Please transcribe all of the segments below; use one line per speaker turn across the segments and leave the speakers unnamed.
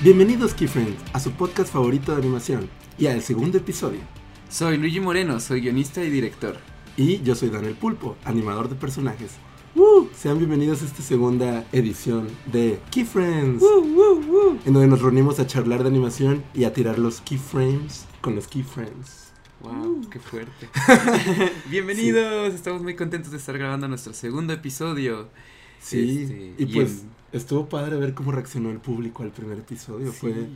Bienvenidos Keyfriends a su podcast favorito de animación y al segundo episodio.
Soy Luigi Moreno, soy guionista y director.
Y yo soy Daniel Pulpo, animador de personajes. ¡Woo! Sean bienvenidos a esta segunda edición de Keyfriends, en donde nos reunimos a charlar de animación y a tirar los keyframes con los keyfriends.
¡Wow! ¡Qué fuerte! Bienvenidos, estamos muy contentos de estar grabando nuestro segundo episodio.
Sí,
Este,
y
y
pues
en-
estuvo padre ver cómo reaccionó el público al primer episodio.
Sí.
Fue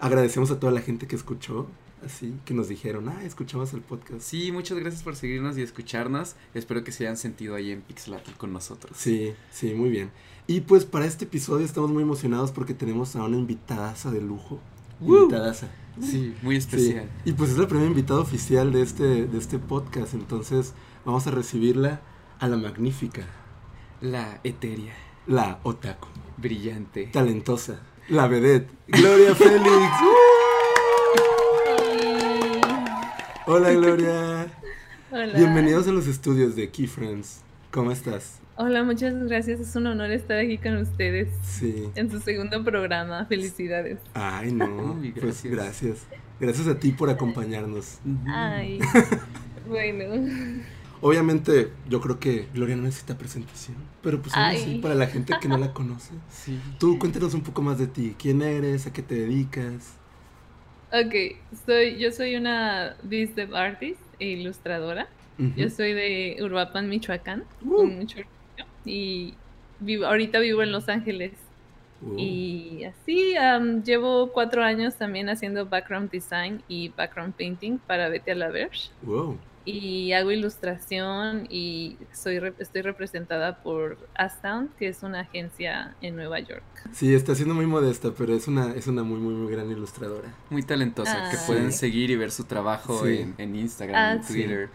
agradecemos a toda la gente que escuchó, así que nos dijeron, ah, escuchamos el podcast.
Sí, muchas gracias por seguirnos y escucharnos. Espero que se hayan sentido ahí en Pixelatl con nosotros.
Sí, sí, muy bien. Y pues para este episodio estamos muy emocionados porque tenemos a una invitadaza de lujo.
¡Woo!
Invitadaza.
Sí, muy
Sí.
especial.
Y pues es la primera invitada oficial de este, de este podcast, entonces vamos a recibirla a la magnífica,
La etérea,
la otaku,
brillante.
talentosa, la vedette, Gloria Félix. Hola Gloria.
Hola.
Bienvenidos a los estudios de Key Friends. ¿Cómo estás?
Hola, muchas gracias. Es un honor estar aquí con ustedes
Sí.
en su segundo programa. Felicidades.
Ay, no.
Uy,
Pues
gracias.
gracias. Gracias a ti por acompañarnos.
Ay. bueno.
Obviamente, yo creo que Gloria no necesita presentación, pero pues aún así, para la gente que no la conoce.
Sí.
Tú cuéntanos un poco más de ti. ¿Quién eres? ¿A qué te dedicas?
Ok, soy, yo soy una visual artist e ilustradora. Yo soy de Uruapan, Michoacán,
Uh.
un chorrillo, y vivo, ahorita vivo en Los Ángeles.
Uh,
Y así am, llevo cuatro años también haciendo background design y background painting para Betty a la Verge.
wow.
Y hago ilustración y soy estoy representada por Astown, que es una agencia en Nueva York.
Sí, está siendo muy modesta, pero es una, es una muy, muy, muy gran ilustradora.
Muy talentosa, que
Ah.
pueden
Sí.
seguir y ver su trabajo
Sí.
en, en Instagram,
Ah,
en
sí.
Twitter.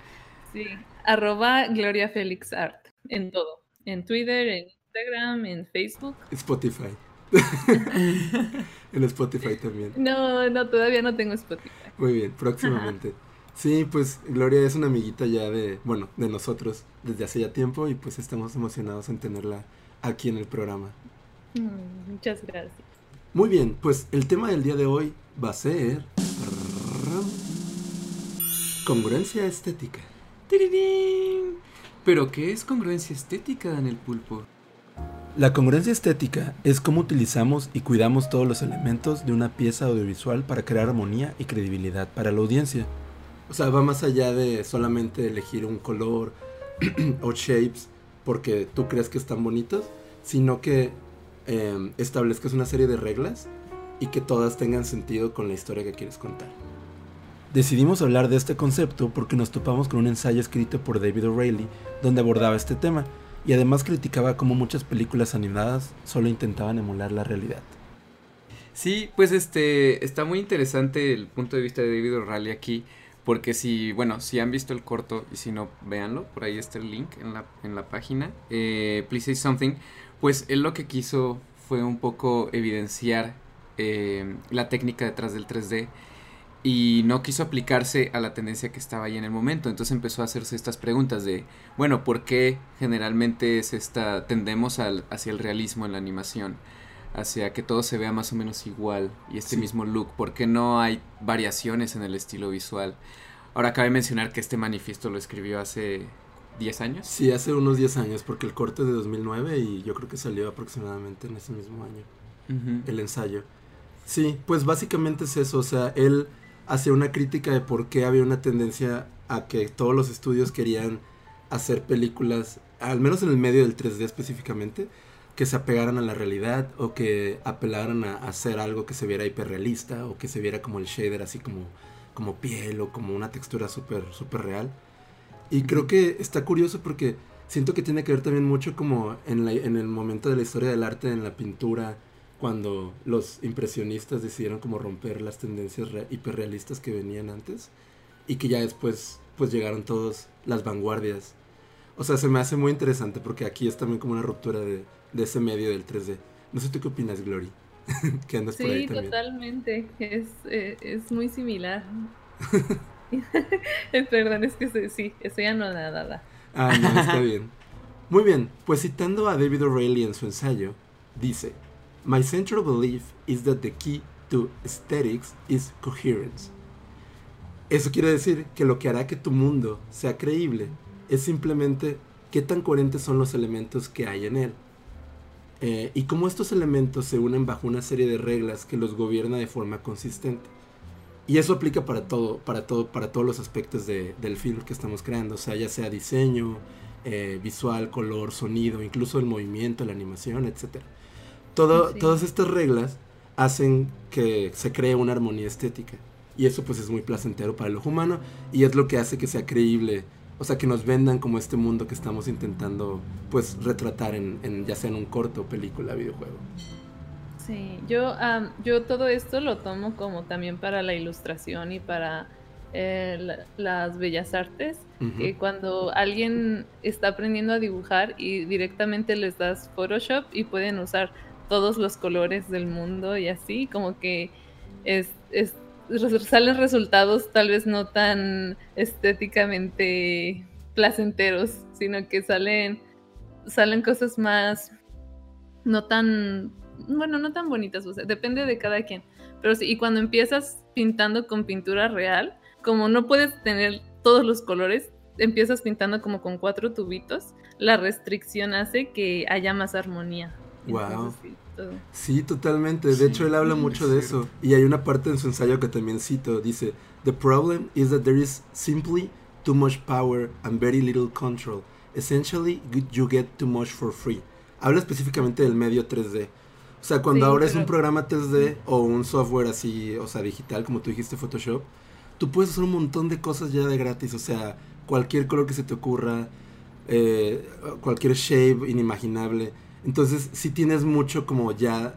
Sí, arroba Gloria Félix Art, en todo, en Twitter, en Instagram, en Facebook.
Spotify. en Spotify también.
No, no, todavía no tengo Spotify.
Muy bien, próximamente. Sí, pues Gloria es una amiguita ya de, bueno, de nosotros desde hace ya tiempo y pues estamos emocionados en tenerla aquí en el programa.
Mm, muchas gracias.
Muy bien, pues el tema del día de hoy va a ser congruencia estética.
¡Tirirín! Pero, ¿qué es congruencia estética, Daniel Pulpo?
La congruencia estética es cómo utilizamos y cuidamos todos los elementos de una pieza audiovisual para crear armonía y credibilidad para la audiencia. O sea, va más allá de solamente elegir un color o shapes porque tú crees que están bonitos, sino que eh, establezcas una serie de reglas y que todas tengan sentido con la historia que quieres contar. Decidimos hablar de este concepto porque nos topamos con un ensayo escrito por David O'Reilly donde abordaba este tema y además criticaba cómo muchas películas animadas solo intentaban emular la realidad.
Sí, pues este está muy interesante el punto de vista de David O'Reilly aquí, porque si, bueno, si han visto el corto y si no, véanlo, por ahí está el link en la, en la página, eh, Please Say Something, pues él lo que quiso fue un poco evidenciar eh, la técnica detrás del 3D y no quiso aplicarse a la tendencia que estaba ahí en el momento. Entonces empezó a hacerse estas preguntas de, bueno, ¿por qué generalmente es esta, tendemos al, hacia el realismo en la animación? Hacia que todo se vea más o menos igual y este
Sí.
mismo look. ¿Por qué no hay variaciones en el estilo visual? Ahora cabe mencionar que este manifiesto lo escribió hace 10 años.
Sí, hace unos 10 años, porque el corte es de 2009 y yo creo que salió aproximadamente en ese mismo año, el ensayo. Sí, pues básicamente es eso, o sea, él hacía una crítica de por qué había una tendencia a que todos los estudios querían hacer películas, al menos en el medio del 3D específicamente, que se apegaran a la realidad o que apelaran a hacer algo que se viera hiperrealista o que se viera como el shader así como, como piel o como una textura súper súper real. Y creo que está curioso porque siento que tiene que ver también mucho como en, el momento de la historia del arte, en la pintura, cuando los impresionistas decidieron como romper las tendencias re- hiperrealistas que venían antes y que ya después pues llegaron todas las vanguardias. O sea, se me hace muy interesante porque aquí es también como una ruptura de, de ese medio del 3D. No sé tú qué opinas, Glory. que andas por ahí
Sí,
también.
totalmente. Es, eh, es muy similar. Perdón, es que sí, estoy anonadada.
Ah, no, está bien. Muy bien, pues citando a David O'Reilly en su ensayo, dice, My central belief is that the key to aesthetics is coherence. Eso quiere decir que lo que hará que tu mundo sea creíble es simplemente qué tan coherentes son los elementos que hay en él. Eh, y cómo estos elementos se unen bajo una serie de reglas que los gobierna de forma consistente. Y eso aplica para todo, para todo, para todos los aspectos del film que estamos creando, o sea, ya sea diseño, eh, visual, color, sonido, incluso el movimiento, la animación, etc. Todo, Todas estas reglas hacen que se cree una armonía estética. Y eso pues es muy placentero para el ojo humano y es lo que hace que sea creíble o sea, que nos vendan como este mundo que estamos intentando, pues, retratar en, ya sea en un corto, película, videojuego.
Sí, yo, yo todo esto lo tomo como también para la ilustración y para eh, las bellas artes, que cuando alguien está aprendiendo a dibujar y directamente les das Photoshop y pueden usar todos los colores del mundo y así, como que es, es salen resultados tal vez no tan estéticamente placenteros, sino que salen, salen cosas más, no tan, bueno, no tan bonitas, o sea, depende de cada quien. Pero sí, y cuando empiezas pintando con pintura real, como no puedes tener todos los colores, empiezas pintando como con cuatro tubitos, la restricción hace que haya más armonía.
Wow. Sí, totalmente. De hecho, él habla mucho de eso. Y hay una parte en su ensayo que también cito. Dice, The problem is that there is simply too much power and very little control. Essentially, you get too much for free. Habla específicamente del medio 3D. O sea, cuando ahora es un programa 3D o un software así, o sea, digital, como tú dijiste, Photoshop, tú puedes hacer un montón de cosas ya de gratis. O sea, cualquier color que se te ocurra, eh, cualquier shape inimaginable. Entonces, sí tienes mucho como ya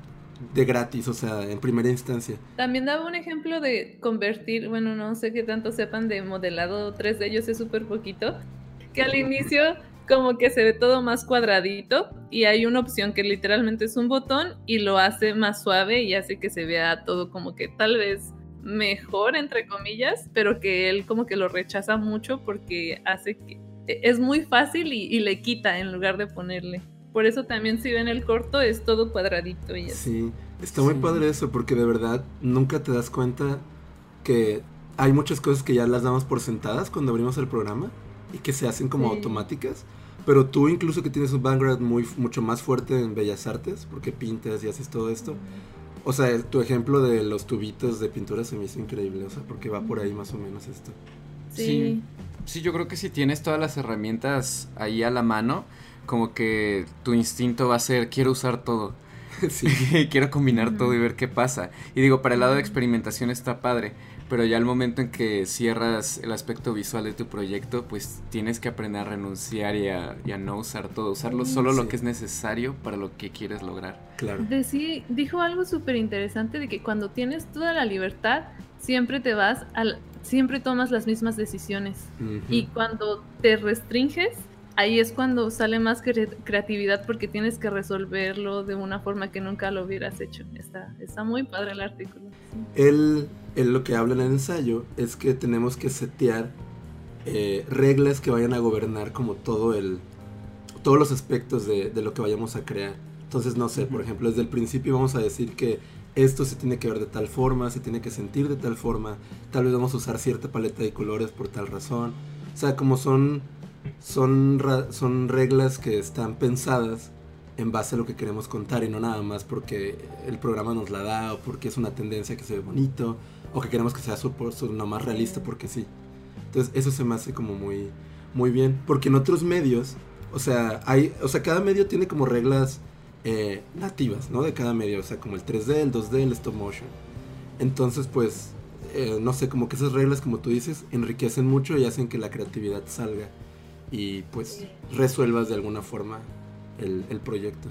de gratis, o sea, en primera instancia.
También daba un ejemplo de convertir, bueno, no sé qué tanto sepan de modelado 3D, yo sé súper poquito, que al inicio como que se ve todo más cuadradito y hay una opción que literalmente es un botón y lo hace más suave y hace que se vea todo como que tal vez mejor, entre comillas, pero que él como que lo rechaza mucho porque hace que es muy fácil y le quita en lugar de ponerle. Por eso también si ven el corto es todo cuadradito y
Sí, está muy padre eso porque de verdad nunca te das cuenta que hay muchas cosas que ya las damos por sentadas cuando abrimos el programa y que se hacen como automáticas. Pero tú incluso que tienes un background muy, mucho más fuerte en bellas artes, porque pintas y haces todo esto. O sea, tu ejemplo de los tubitos de pintura se me hizo increíble, o sea, porque va por ahí más o menos esto.
Sí. Sí, yo creo que si tienes todas las herramientas ahí a la mano, como que tu instinto va a ser, quiero usar todo. Sí. quiero combinar todo y ver qué pasa. Y digo, para el lado de experimentación está padre, pero ya al momento en que cierras el aspecto visual de tu proyecto, pues tienes que aprender a renunciar y a, no usar todo, usarlo solo lo que es necesario para lo que quieres lograr.
Claro. sí dijo algo súper interesante de que cuando tienes toda la libertad, siempre te vas al, siempre tomas las mismas decisiones. Y cuando te restringes, ahí es cuando sale más creatividad porque tienes que resolverlo de una forma que nunca lo hubieras hecho. Está, está muy padre el artículo.
Él, lo que habla en el ensayo es que tenemos que setear eh, reglas que vayan a gobernar como todo el todos los aspectos de, lo que vayamos a crear. Entonces, no sé, por ejemplo, desde el principio vamos a decir que esto se tiene que ver de tal forma, se tiene que sentir de tal forma, tal vez vamos a usar cierta paleta de colores por tal razón. O sea, como son son, son reglas que están pensadas en base a lo que queremos contar y no nada más porque el programa nos la da o porque es una tendencia que se ve bonito o que queremos que sea su, más realista porque sí. Entonces eso se me hace como muy, muy bien. Porque en otros medios, o sea, hay, o sea, cada medio tiene como reglas eh, nativas, ¿no? De cada medio, o sea, como el 3D, el 2D, el stop motion. Entonces, pues, eh, no sé, como que esas reglas, como tú dices, enriquecen mucho y hacen que la creatividad salga y pues resuelvas de alguna forma el, proyecto.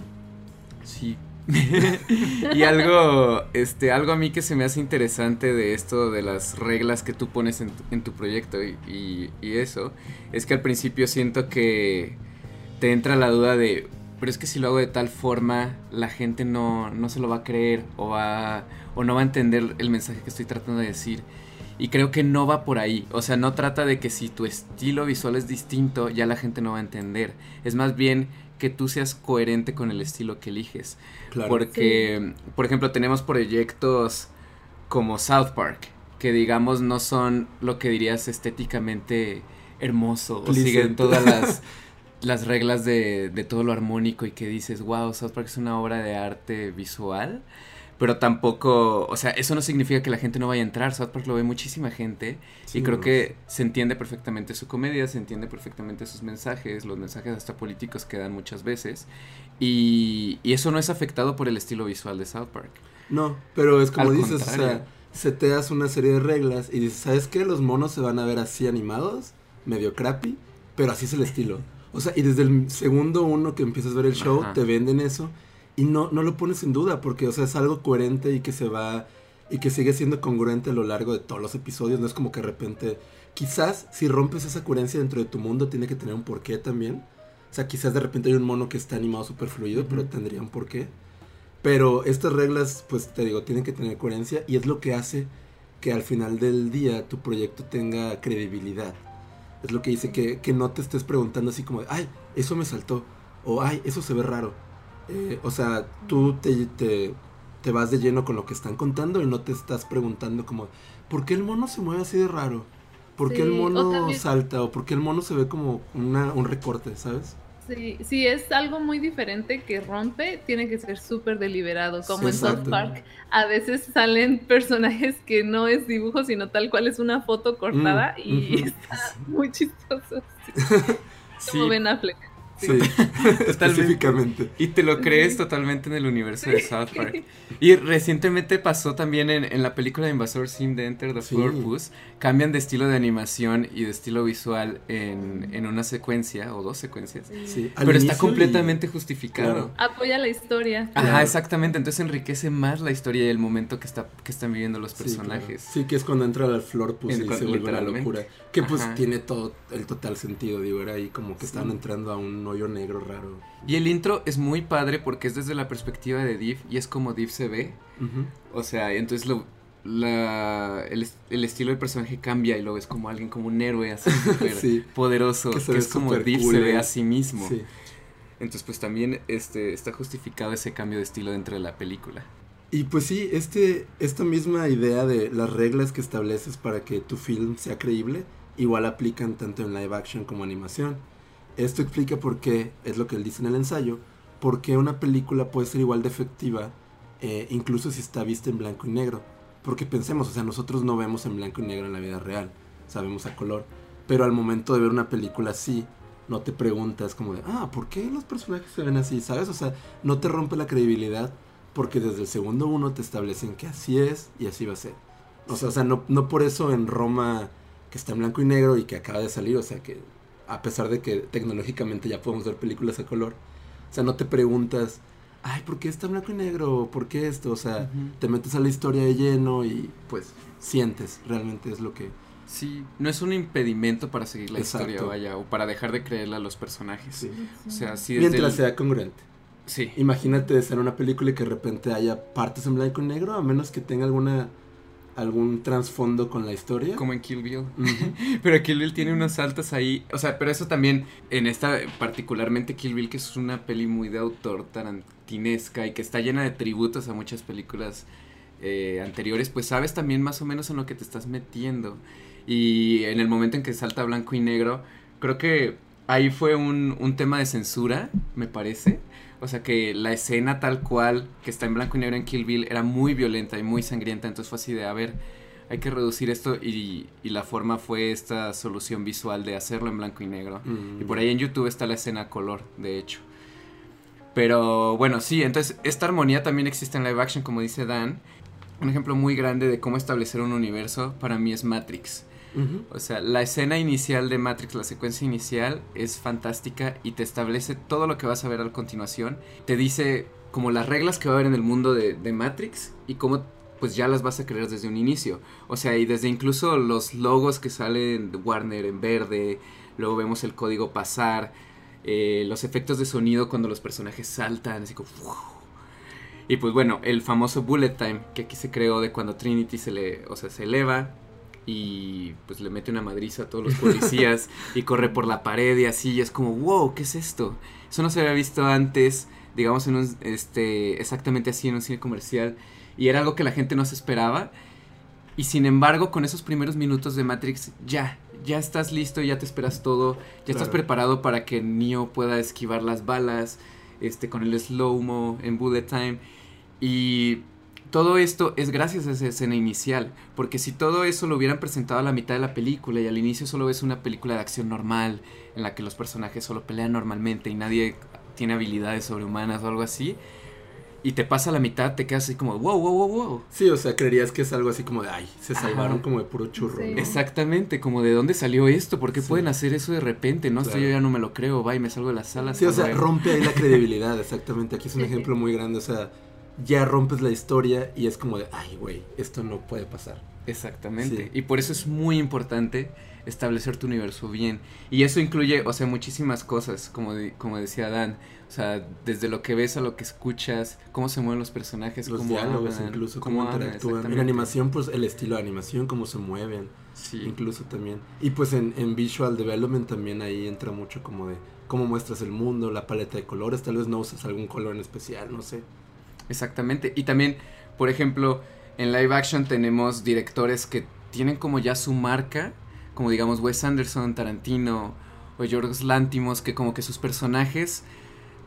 Sí. y algo, este, algo a mí que se me hace interesante de esto, de las reglas que tú pones en tu, proyecto y, eso, es que al principio siento que te entra la duda de, pero es que si lo hago de tal forma, la gente no, no se lo va a creer o, va, o no va a entender el mensaje que estoy tratando de decir. Y creo que no va por ahí. O sea, no trata de que si tu estilo visual es distinto, ya la gente no va a entender. Es más bien que tú seas coherente con el estilo que eliges. Claro. Porque, por ejemplo, tenemos proyectos como South Park, que digamos no son lo que dirías estéticamente hermoso, o siguen todas las, las reglas de, de todo lo armónico y que dices, wow, South Park es una obra de arte visual pero tampoco, o sea, eso no significa que la gente no vaya a entrar, South Park lo ve muchísima gente y creo que se entiende perfectamente su comedia, se entiende perfectamente sus mensajes, los mensajes hasta políticos que dan muchas veces y, y eso no es afectado por el estilo visual de South Park.
No, pero es como dices, o sea, seteas una serie de reglas y dices, ¿sabes qué? Los monos se van a ver así animados, medio crappy, pero así es el estilo. O sea, y desde el segundo uno que empiezas a ver el show, te venden eso y no, no lo pones en duda porque, o sea, es algo coherente y que se va y que sigue siendo congruente a lo largo de todos los episodios. No es como que de repente, quizás si rompes esa coherencia dentro de tu mundo, tiene que tener un porqué también. O sea, quizás de repente hay un mono que está animado súper fluido, pero tendría un porqué. Pero estas reglas, pues te digo, tienen que tener coherencia y es lo que hace que al final del día tu proyecto tenga credibilidad. Es lo que dice que, que no te estés preguntando así como, ay, eso me saltó, o ay, eso se ve raro eh, o sea, tú te, te, vas de lleno con lo que están contando y no te estás preguntando como, ¿por qué el mono se mueve así de raro? ¿Por qué el mono salta? ¿O por qué el mono se ve como una, un recorte, sabes?
Sí, si es algo muy diferente que rompe, tiene que ser súper deliberado, como en South Park. A veces salen personajes que no es dibujo, sino tal cual es una foto cortada mm, y está muy chistoso. Como Ben Affleck.
Sí, específicamente.
Y te lo crees totalmente en el universo de South Park. Y recientemente pasó también en, la película de Invasor Sim de Enter the sí. Cambian de estilo de animación y de estilo visual en, una secuencia o dos secuencias. Sí. Pero está completamente justificado.
Apoya la historia.
Ajá, exactamente. Entonces enriquece más la historia y el momento que, está, que están viviendo los personajes.
Sí, que es cuando entra el Florpus y se vuelve la locura. Que pues tiene todo el total sentido, digo, era ahí como que estaban entrando a un hoyo negro raro.
Y el intro es muy padre porque es desde la perspectiva de Div y es como Div se ve. O sea, entonces lo, la, el, estilo del personaje cambia y lo ves como alguien, como un héroe así súper poderoso, que, es como Div se ve a sí mismo. Entonces pues también este, está justificado ese cambio de estilo dentro de la película.
Y pues sí, este, esta misma idea de las reglas que estableces para que tu film sea creíble, igual aplican tanto en live action como animación. Esto explica por qué, es lo que él dice en el ensayo, por qué una película puede ser igual de efectiva, eh, incluso si está vista en blanco y negro. Porque pensemos, o sea, nosotros no vemos en blanco y negro en la vida real, sabemos a color. Pero al momento de ver una película así, no te preguntas como de, ah, ¿por qué los personajes se ven así? ¿Sabes? O sea, no te rompe la credibilidad porque desde el segundo uno te establecen que así es y así va a ser. O sea, o sea no, no por eso en Roma que está en blanco y negro y que acaba de salir, o sea que a pesar de que tecnológicamente ya podemos ver películas a color, o sea, no te preguntas, ay, ¿por qué está en blanco y negro? ¿Por qué esto? O sea, te metes a la historia de lleno y pues sientes, realmente es lo que...
Sí, no es un impedimento para seguir la historia, vaya, o para dejar de creerle a los personajes. Sí. O sea, sí
Mientras sea congruente. Sí. Imagínate ser una película y que de repente haya partes en blanco y negro, a menos que tenga alguna algún trasfondo con la historia.
Como en Kill Bill. pero Kill Bill tiene unos saltos ahí. O sea, pero eso también, en esta, particularmente Kill Bill, que es una peli muy de autor tarantinesca y que está llena de tributos a muchas películas eh, anteriores, pues sabes también más o menos en lo que te estás metiendo. Y en el momento en que salta blanco y negro, creo que ahí fue un, un tema de censura, me parece. O sea que la escena tal cual que está en blanco y negro en Kill Bill era muy violenta y muy sangrienta. Entonces fue así de, a ver, hay que reducir esto. Y, la forma fue esta solución visual de hacerlo en blanco y negro. Y por ahí en YouTube está la escena a color, de hecho. Pero bueno, sí, entonces esta armonía también existe en live action, como dice Dan. Un ejemplo muy grande de cómo establecer un universo para mí es Matrix. O sea, la escena inicial de Matrix, la secuencia inicial, es fantástica y te establece todo lo que vas a ver a continuación. Te dice como las reglas que va a haber en el mundo de, Matrix y cómo pues ya las vas a creer desde un inicio. O sea, y desde incluso los logos que salen de Warner en verde, luego vemos el código pasar, eh, los efectos de sonido cuando los personajes saltan, así como... Y pues bueno, el famoso bullet time que aquí se creó de cuando Trinity se le, o sea, se eleva y pues le mete una madriza a todos los policías y corre por la pared y así y es como, wow, ¿qué es esto? Eso no se había visto antes, digamos, en un, este, exactamente así en un cine comercial y era algo que la gente no se esperaba y sin embargo con esos primeros minutos de Matrix ya, ya estás listo, ya te esperas todo, ya estás preparado para que Neo pueda esquivar las balas, este, con el slow-mo en bullet time y todo esto es gracias a esa escena inicial, porque si todo eso lo hubieran presentado a la mitad de la película y al inicio solo ves una película de acción normal, en la que los personajes solo pelean normalmente y nadie tiene habilidades sobrehumanas o algo así, y te pasa a la mitad, te quedas así como, wow, wow, wow, wow.
Sí, o sea, creerías que es algo así como de, ay, se salvaron como de puro churro.
Exactamente, como de dónde salió esto, por qué pueden hacer eso de repente, no, esto yo ya no me lo creo, va y me salgo de la sala.
Sí, o sea, rompe ahí la credibilidad, exactamente, aquí es un ejemplo muy grande, o sea ya rompes la historia y es como de, ay, güey, esto no puede pasar.
Exactamente. Y por eso es muy importante establecer tu universo bien. Y eso incluye, o sea, muchísimas cosas, como, como decía Dan. O sea, desde lo que ves a lo que escuchas, cómo se mueven los personajes,
los
cómo
diálogos, incluso cómo, interactúan. En animación, pues el estilo de animación, cómo se mueven. Sí. Incluso también. Y pues en, en visual development también ahí entra mucho como de cómo muestras el mundo, la paleta de colores. Tal vez no usas algún color en especial, no sé.
Exactamente. Y también, por ejemplo, en live action tenemos directores que tienen como ya su marca, como digamos Wes Anderson, Tarantino o Yorgos Lantimos, que como que sus personajes,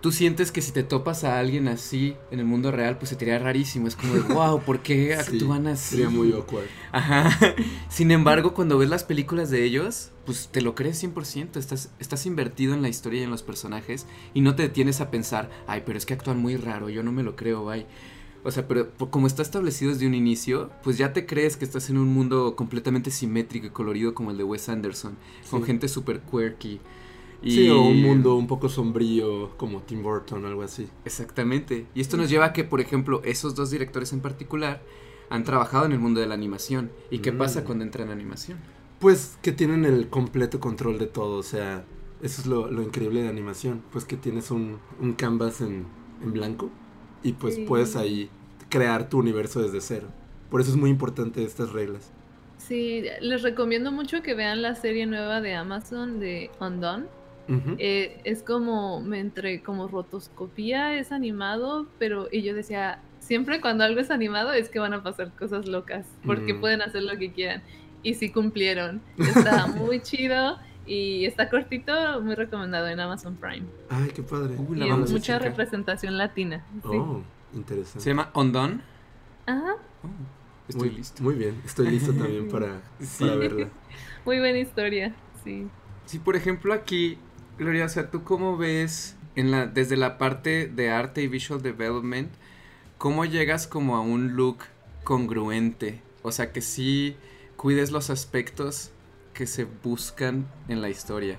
tú sientes que si te topas a alguien así en el mundo real, pues se te haría rarísimo. Es como de, wow, ¿por qué actúan así?
Sería muy awkward.
Ajá. Sin embargo, cuando ves las películas de ellos, pues te lo crees 100%. Estás, estás invertido en la historia y en los personajes y no te detienes a pensar, ay, pero es que actúan muy raro, yo no me lo creo, bye. O sea, pero como está establecido desde un inicio, pues ya te crees que estás en un mundo completamente simétrico y colorido como el de Wes Anderson, con gente súper quirky.
Y... Sí, o un mundo un poco sombrío como Tim Burton, algo así.
Exactamente. Y esto nos lleva a que, por ejemplo, esos dos directores en particular han trabajado en el mundo de la animación. ¿Y qué pasa mm. cuando entran en animación?
Pues que tienen el completo control de todo, o sea, eso es lo, increíble de animación, pues que tienes un, un canvas en, en, blanco y pues puedes ahí crear tu universo desde cero. Por eso es muy importante estas reglas.
Sí, les recomiendo mucho que vean la serie nueva de Amazon de Undone. Eh, es como entre como rotoscopía, es animado, pero y yo decía, siempre cuando algo es animado es que van a pasar cosas locas, porque mm. pueden hacer lo que quieran. Y sí cumplieron. Está muy chido y está cortito, muy recomendado en Amazon Prime.
Ay, qué padre.
y mucha representación latina.
Oh, interesante.
¿Se llama Undone?
Ajá.
Oh, estoy listo.
Muy bien, estoy listo también para, para verla.
Muy buena historia, sí.
Sí, por ejemplo, aquí Gloria, o sea, ¿tú cómo ves en la, desde la parte de arte y visual development, cómo llegas como a un look congruente? O sea, que sí cuides los aspectos que se buscan en la historia.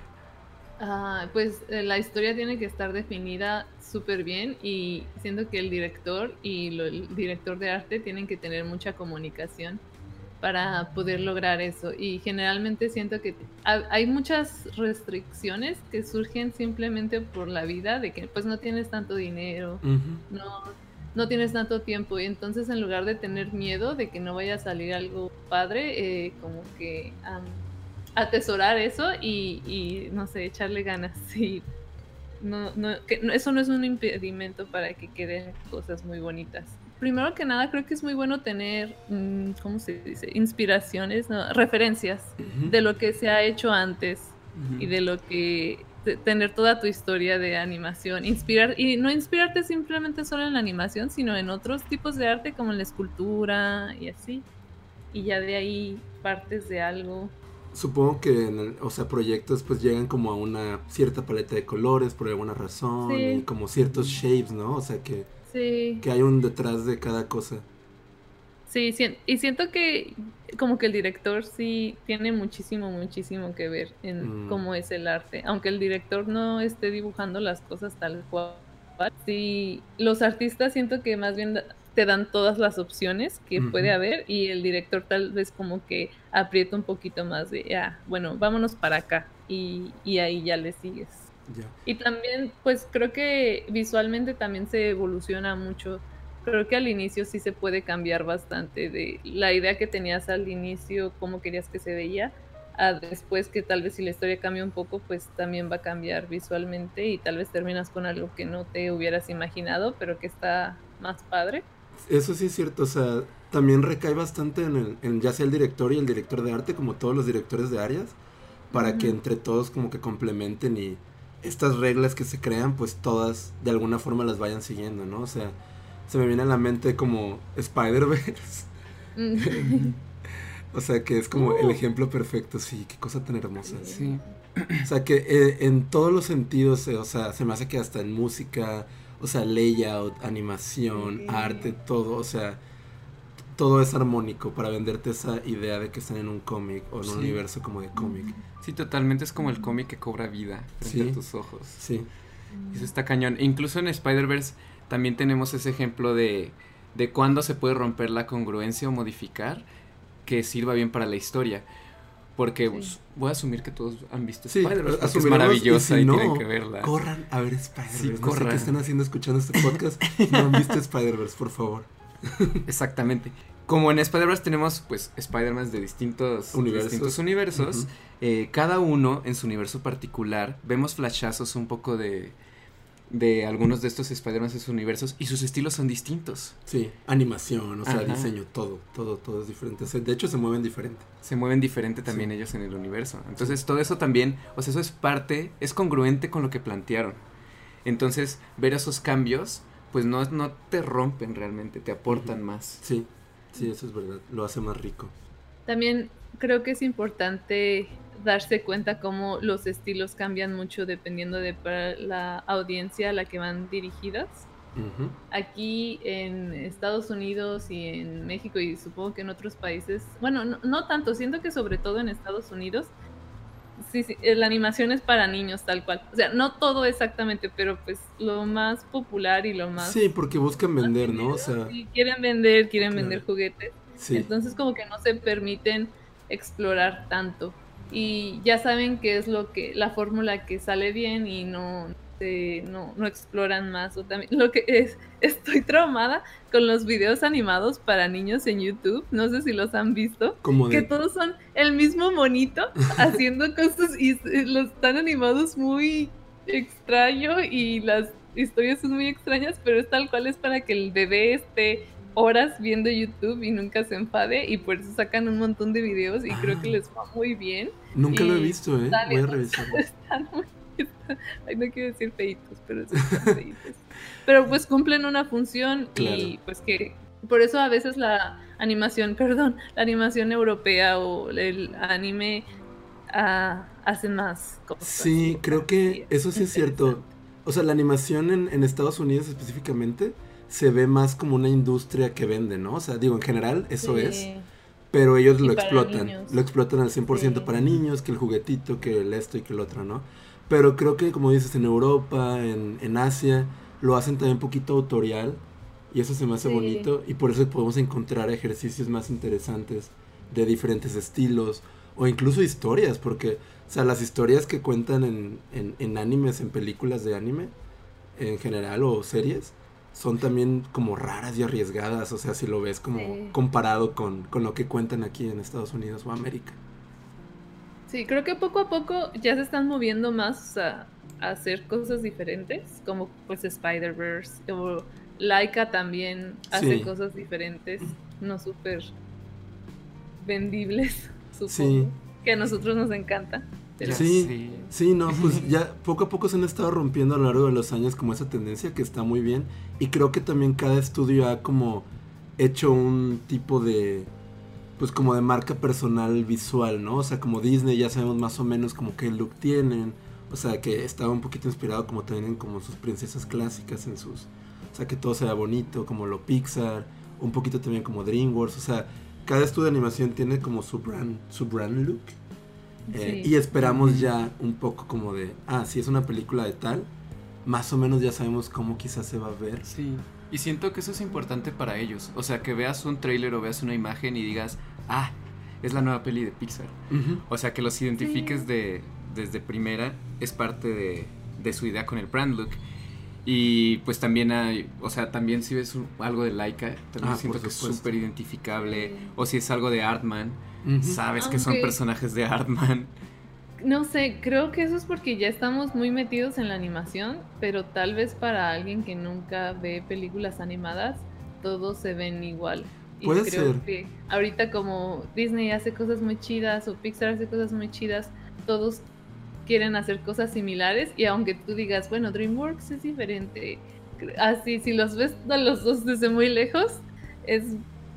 Ah, pues eh, la historia tiene que estar definida súper bien y siento que el director y el director de arte tienen que tener mucha comunicación para poder lograr eso. Y generalmente siento que hay muchas restricciones que surgen simplemente por la vida, de que pues no tienes tanto dinero, no, no tienes tanto tiempo. Y entonces en lugar de tener miedo de que no vaya a salir algo padre, eh, como que atesorar eso y, y, no sé, echarle ganas. Y no, no, que, eso no es un impedimento para que queden cosas muy bonitas primero que nada creo que es muy bueno tener, mm, ¿cómo se dice? Inspiraciones, referencias de lo que se ha hecho antes y de lo que tener toda tu historia de animación, inspirar y no inspirarte simplemente solo en la animación, sino en otros tipos de arte como en la escultura y así. Y ya de ahí partes de algo.
Supongo que, en o sea, proyectos pues llegan como a una cierta paleta de colores por alguna razón y como ciertos shapes, ¿no? O sea que
Sí.
Que hay un detrás de cada cosa.
Sí, y siento que como que el director sí tiene muchísimo, muchísimo que ver en mm. cómo es el arte. Aunque el director no esté dibujando las cosas tal cual. Sí, los artistas siento que más bien te dan todas las opciones que puede haber y el director tal vez como que aprieta un poquito más de, ah, bueno, vámonos para acá y, y ahí ya le sigues. Y también, pues creo que visualmente también se evoluciona mucho. Creo que al inicio sí se puede cambiar bastante de la idea que tenías al inicio, cómo querías que se veía, a después que tal vez si la historia cambia un poco, pues también va a cambiar visualmente y tal vez terminas con algo que no te hubieras imaginado, pero que está más padre.
Eso sí es cierto, o sea, también recae bastante en, el, en ya sea el director y el director de arte, como todos los directores de áreas, para que entre todos como que complementen y estas reglas que se crean, pues todas de alguna forma las vayan siguiendo, ¿no? O sea, se me viene a la mente como Spider-Verse. Mm. o sea, que es como el uh. ejemplo perfecto, sí, qué cosa tan hermosa. Sí. O sea, que eh, en todos los sentidos, eh, o sea, se me hace que hasta en música, o sea, layout, animación, arte, todo, o sea, todo es armónico para venderte esa idea de que están en un cómic o en un universo como de cómic.
Sí, totalmente es como el cómic que cobra vida frente a tus ojos. Sí. Eso está cañón. Incluso en Spider-Verse también tenemos ese ejemplo de, de cuándo se puede romper la congruencia o modificar que sirva bien para la historia. Porque pues, voy a asumir que todos han visto Spider-Verse. es maravillosa y, tienen que verla.
Corran a ver Spider-Verse. Sí, no sé qué están haciendo escuchando este podcast. no han visto Spider-Verse, por favor.
Exactamente. Como en Spider-Verse tenemos pues Spider-Man de distintos universos, distintos universos eh, cada uno en su universo particular, vemos flashazos un poco de, de algunos de estos Spider-Man en sus universos y sus estilos son distintos.
Sí, animación, o sea, diseño, todo, todo, todo es diferente. de hecho, se mueven diferente.
Se mueven diferente también ellos en el universo. Entonces, todo eso también, o sea, eso es parte, es congruente con lo que plantearon. Entonces, ver esos cambios pues no, no te rompen realmente, te aportan más.
Sí, sí, eso es verdad, lo hace más rico.
También creo que es importante darse cuenta cómo los estilos cambian mucho dependiendo de la audiencia a la que van dirigidas. Aquí en Estados Unidos y en México y supongo que en otros países, bueno, no, no tanto, siento que sobre todo en Estados Unidos sí, sí, la animación es para niños tal cual. O sea, no todo exactamente, pero pues lo más popular y lo más...
Sí, porque buscan vender, ¿no? O sea...
quieren vender, quieren vender juguetes. Entonces como que no se permiten explorar tanto. Y ya saben qué es lo que, la fórmula que sale bien y no, no, no exploran más. O también, lo que es, estoy traumada con los videos animados para niños en YouTube. No sé si los han visto. Que todos son el mismo monito haciendo cosas y los están animados muy extraño y las historias son muy extrañas, pero es tal cual es para que el bebé esté horas viendo YouTube y nunca se enfade y por eso sacan un montón de videos y creo que ah. les va muy bien.
Nunca lo he visto, ¿eh? Voy a revisarlo.
Están muy Ay, no quiero decir feitos, pero feitos. Pero pues cumplen una función y pues que por eso a veces la animación, perdón, la animación europea o el anime uh, hacen más cosas.
Sí, creo que eso sí es cierto. O sea, la animación en, en, Estados Unidos específicamente se ve más como una industria que vende, ¿no? O sea, digo, en general eso es. Pero ellos lo explotan. Lo explotan al 100% para niños, que el juguetito, que el esto y que el otro, ¿no? Pero creo que, como dices, en Europa, en, en Asia, lo hacen también un poquito autorial. Y eso se me hace bonito. Y por eso podemos encontrar ejercicios más interesantes de diferentes estilos. O incluso historias, porque, o sea, las historias que cuentan en, en, en animes, en películas de anime, en general, o series, son también como raras y arriesgadas. O sea, si lo ves como comparado con, con lo que cuentan aquí en Estados Unidos o América.
Sí, creo que poco a poco ya se están moviendo más a, hacer cosas diferentes, como pues Spider-Verse o Laika también hace cosas diferentes, no súper vendibles, supongo, que a nosotros nos encanta.
Sí, sí, no, pues ya poco a poco se han estado rompiendo a lo largo de los años como esa tendencia que está muy bien y creo que también cada estudio ha como hecho un tipo de pues como de marca personal visual, ¿no? O sea, como Disney ya sabemos más o menos como qué look tienen, o sea, que estaba un poquito inspirado como tienen como sus princesas clásicas en sus, o sea, que todo sea bonito, como lo Pixar, un poquito también como DreamWorks, o sea, cada estudio de animación tiene como su brand, su brand look. Eh, y esperamos ya un poco como de, ah, si es una película de tal, más o menos ya sabemos cómo quizás se va a ver.
Sí. Y siento que eso es importante para ellos. O sea, que veas un tráiler o veas una imagen y digas, ah, es la nueva peli de Pixar. O sea, que los identifiques de, desde primera es parte de, de, su idea con el brand look. Y pues también hay, o sea, también si ves algo de Laika, también
Ah,
siento que es súper identificable.
Sí.
O si es algo de Artman, sabes que son
Aunque-
personajes de Artman.
No sé, creo que eso es porque ya estamos muy metidos en la animación, pero tal vez para alguien que nunca ve películas animadas, todos se ven igual. Y
Puede
creo
ser.
que ahorita como Disney hace cosas muy chidas o Pixar hace cosas muy chidas, todos quieren hacer cosas similares y aunque tú digas, bueno, DreamWorks es diferente, así si los ves a los dos desde muy lejos, es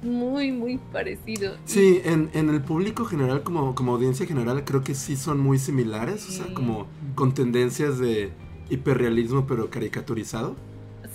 muy, muy parecido.
Sí, en, en el público general, como, como audiencia general, creo que sí son muy similares, o sea, como con tendencias de hiperrealismo pero caricaturizado.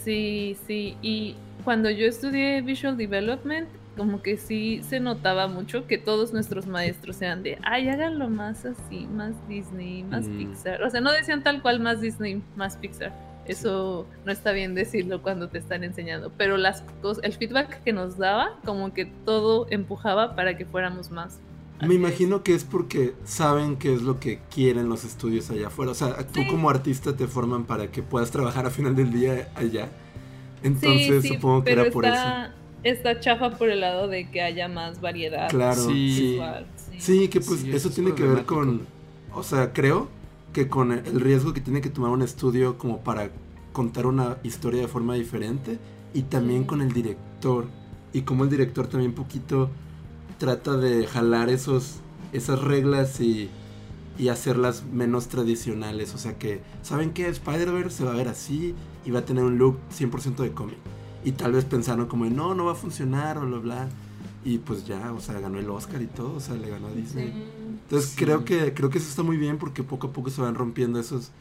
Sí, sí. Y cuando yo estudié Visual Development, como que sí se notaba mucho que todos nuestros maestros eran de, ay, háganlo más así, más Disney, más
Mm.
Pixar. O sea, no decían tal cual más Disney, más Pixar. Eso no está bien decirlo cuando te están enseñando, pero las cosas, el feedback que nos daba, como que todo empujaba para que fuéramos más.
Me imagino que es porque saben qué es lo que quieren los estudios allá afuera. O sea, tú
Sí.
como artista te forman para que puedas trabajar a final del día allá. Entonces
Sí, sí,
supongo que
pero
era por eso.
está, está chafa por el lado de que haya más variedad
Claro,
Sí.
sí.
visual. Sí.
Sí, que pues
Sí,
eso
eso es
tiene que ver con, o sea, creo que con el riesgo que tiene que tomar un estudio como para contar una historia de forma diferente y también con el director. Y como el director también poquito trata de jalar esos esas reglas y, y hacerlas menos tradicionales, o sea que saben que Spider-Verse se va a ver así y va a tener un look 100% de cómic. Y tal vez pensaron como no, no va a funcionar o bla bla. Y pues ya, o sea, ganó el Oscar y todo, o sea, le ganó a Disney.
Sí.
Entonces
Sí.
creo que creo que eso está muy bien porque poco a poco se van rompiendo esos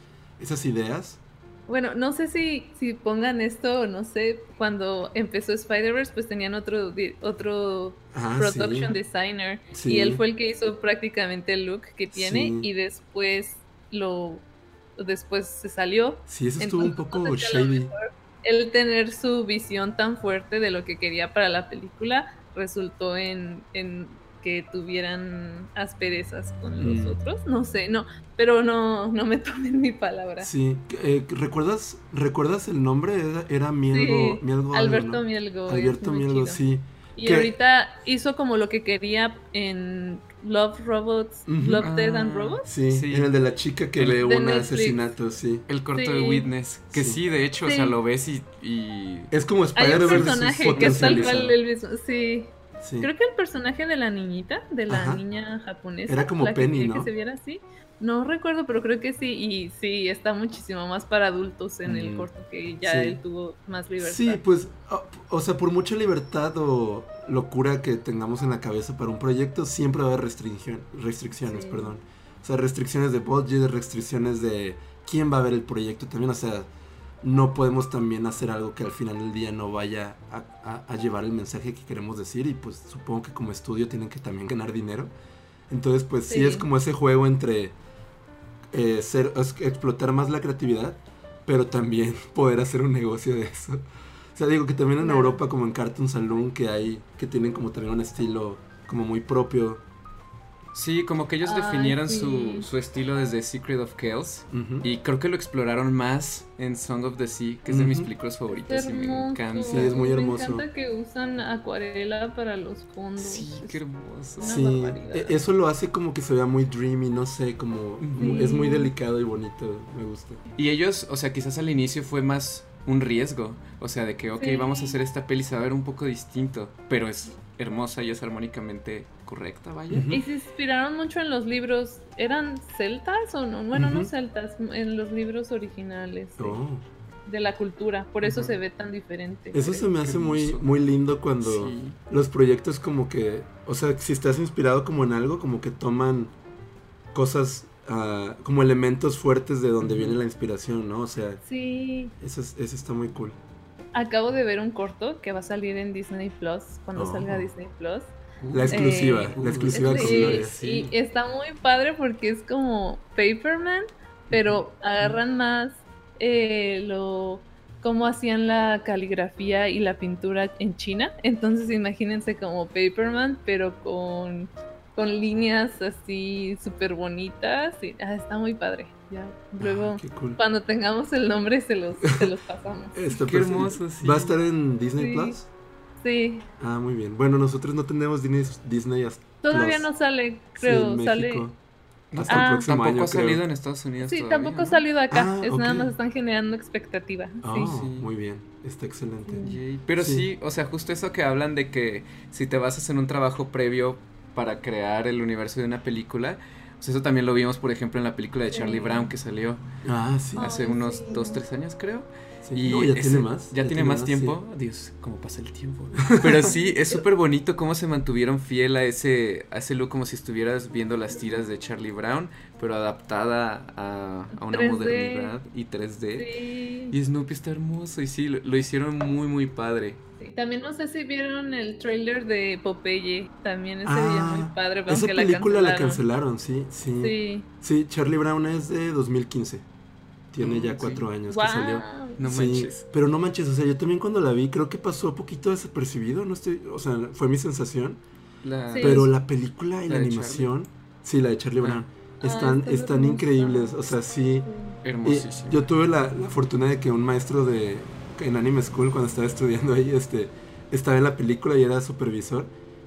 esas ideas.
Bueno, no sé si, si pongan esto no sé, cuando empezó Spider-Verse pues tenían otro, otro
Ah,
production
sí.
designer
Sí.
y él fue el que hizo prácticamente el look que tiene y después lo después se salió.
Sí, eso estuvo un poco shady.
El tener su visión tan fuerte de lo que quería para la película resultó en, en que tuvieran asperezas con los
Mm.
otros, no sé, no, pero no, no me tomen mi palabra.
Sí, eh, ¿recuerdas recuerdas el nombre? Era, era Mielgo,
Sí,
Mielgo algo,
Alberto
¿no?
Mielgo.
Alberto Mielgo,
chido.
sí.
Y
que-
ahorita hizo como lo que quería en Love Robots,
Ujú.
Love, Dead and
Ah.
Robots.
Sí,
Sí.
en el de la chica que
El
ve un
Netflix.
asesinato, sí.
El corto
Sí.
de Witness. Que
Sí.
sí, de hecho, o sea, lo ves y. y-
Es como Spider-Verse
personaje que es tal cual el mismo. Sí,
Sí.
creo que el personaje de la niñita, de la
Ajá.
niña japonesa,
Era como
la que
Penny,
quería
¿no?
que se viera así. No recuerdo, pero creo que sí. Y sí, está muchísimo más para adultos en el corto que ya
Sí.
él tuvo más libertad.
Sí, pues, o, o sea, por mucha libertad o locura que tengamos en la cabeza para un proyecto, siempre va a haber restricciones,
Sí.
perdón. O sea, restricciones de budget, restricciones de quién va a ver el proyecto también, o sea, no podemos también hacer algo que al final del día no vaya a, a- a llevar el mensaje que queremos decir y pues supongo que como estudio tienen que también ganar dinero. Entonces, pues sí,
Sí.
es como ese juego entre eh, ser, es- explotar más la creatividad, pero también poder hacer un negocio de eso. O sea, digo que también en. Europa, como en Cartoon Saloon, que hay, que tienen como también un estilo como muy propio.
Sí, como que ellos
Ay,
definieron
sí.
su, su estilo desde Secret of Chaos.
Ujú.
Y creo que lo exploraron más en Song of the Sea, que es de mis
Ujú.
películas favoritas y me
hermoso.
encanta.
Sí, es muy hermoso.
Me encanta que usan acuarela para los fondos.
Sí,
Es-
qué hermoso.
Una
Sí,
barbaridad.
e- eso lo hace como que se vea muy dreamy, no sé, como
Sí.
es muy delicado y bonito, me gusta.
Y ellos, o sea, quizás al inicio fue más un riesgo. O sea, de que, ok,
Sí.
vamos a hacer esta peli, se va a ver un poco distinto. Pero es hermosa y es armónicamente correcta, vaya.
Y se inspiraron mucho en los libros. ¿Eran celtas o no? Bueno, no celtas, en los libros originales de,
Oh,
de la cultura. Por eso se ve tan diferente.
Eso
creo.
se me hace muy, muy lindo cuando
Sí.
los proyectos como que, o sea, si estás inspirado como en algo, como que toman cosas ah, como elementos fuertes de donde viene la inspiración, ¿no? O sea,
Sí,
eso, es- eso está muy cool.
acabo de ver un corto que va a salir en Disney Plus, cuando
Oh.
salga Disney Plus.
La exclusiva,
Eh,
la exclusiva con
Sí,
Gloria.
sí.
Y está muy padre porque es como Paperman, pero agarran más eh, lo cómo hacían la caligrafía y la pintura en China. Entonces imagínense como Paperman, pero con, con líneas así súper bonitas. y- ah, está muy padre. ya.
Ah,
Luego,
cool.
cuando tengamos el nombre, se los, se los pasamos.
Está
Qué
perfecto.
hermoso, sí.
¿Va a estar en Disney
Sí.
Plus?
Sí,
Ah, muy bien. Bueno, nosotros no tenemos Disney, Disney hasta
todavía
Plus.
no sale,
Sí,
creo,
en
sale.
No,
Hasta
Ah.
el próximo
Tampoco
año,
ha salido
creo.
en Estados Unidos.
Sí,
todavía,
tampoco ha salido acá,
Ah,
es nada
ok.
más están generando expectativa.
Ah,
Sí.
Sí.
muy bien. Está excelente.
Yay. Pero
Sí.
sí. o sea, justo eso que hablan de que si te basas en un trabajo previo para crear el universo de una película, pues eso también lo vimos, por ejemplo, en la película de Charlie
Sí.
Brown que salió
Ah, sí.
Ay,
hace unos
sí.
dos, tres años, creo.
sí.
Y
No, ya
ese-
tiene más.
Ya, tiene más tiempo. Dios, cómo pasa el tiempo. Pero sí, es súper bonito cómo se mantuvieron fiel a ese, a ese look, como si estuvieras viendo las tiras de Charlie Brown, pero adaptada a, a una
3D.
modernidad y 3D.
Sí.
Y Snoopy está hermoso y sí, lo, lo hicieron muy, muy padre.
Sí, También no sé si vieron el trailer de Popeye. También ese
Ah,
muy padre.
Esa
aunque
película la
cancelaron.
cancelaron, sí, sí. Sí,
Sí.
Charlie Brown es de 2015. Tiene
Mm,
ya
sí.
cuatro años
Guau.
que salió.
No
Sí,
manches.
Pero no manches, o sea, yo también cuando la vi creo que pasó poquito desapercibido, no estoy, o sea, fue mi sensación.
La-
Sí.
Pero la película y
¿La
animación, sí, la de Charlie
Ah.
Brown,
Ah,
están,
está
están increíbles, o sea, sí.
Hermosísimo.
yo tuve la, la fortuna de que un maestro de en Anime School, cuando estaba estudiando ahí, este, estaba en la película y era supervisor,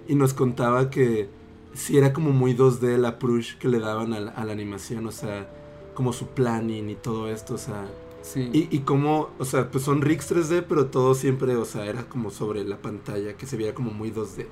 y nos contaba que sí era como muy 2D la approach que le daban a la, a la animación, o sea, como su planning y todo esto, o sea,
Sí.
y, y como, o sea, pues son rigs 3D, pero todo siempre, o sea, era como sobre la pantalla, que se veía como muy 2D.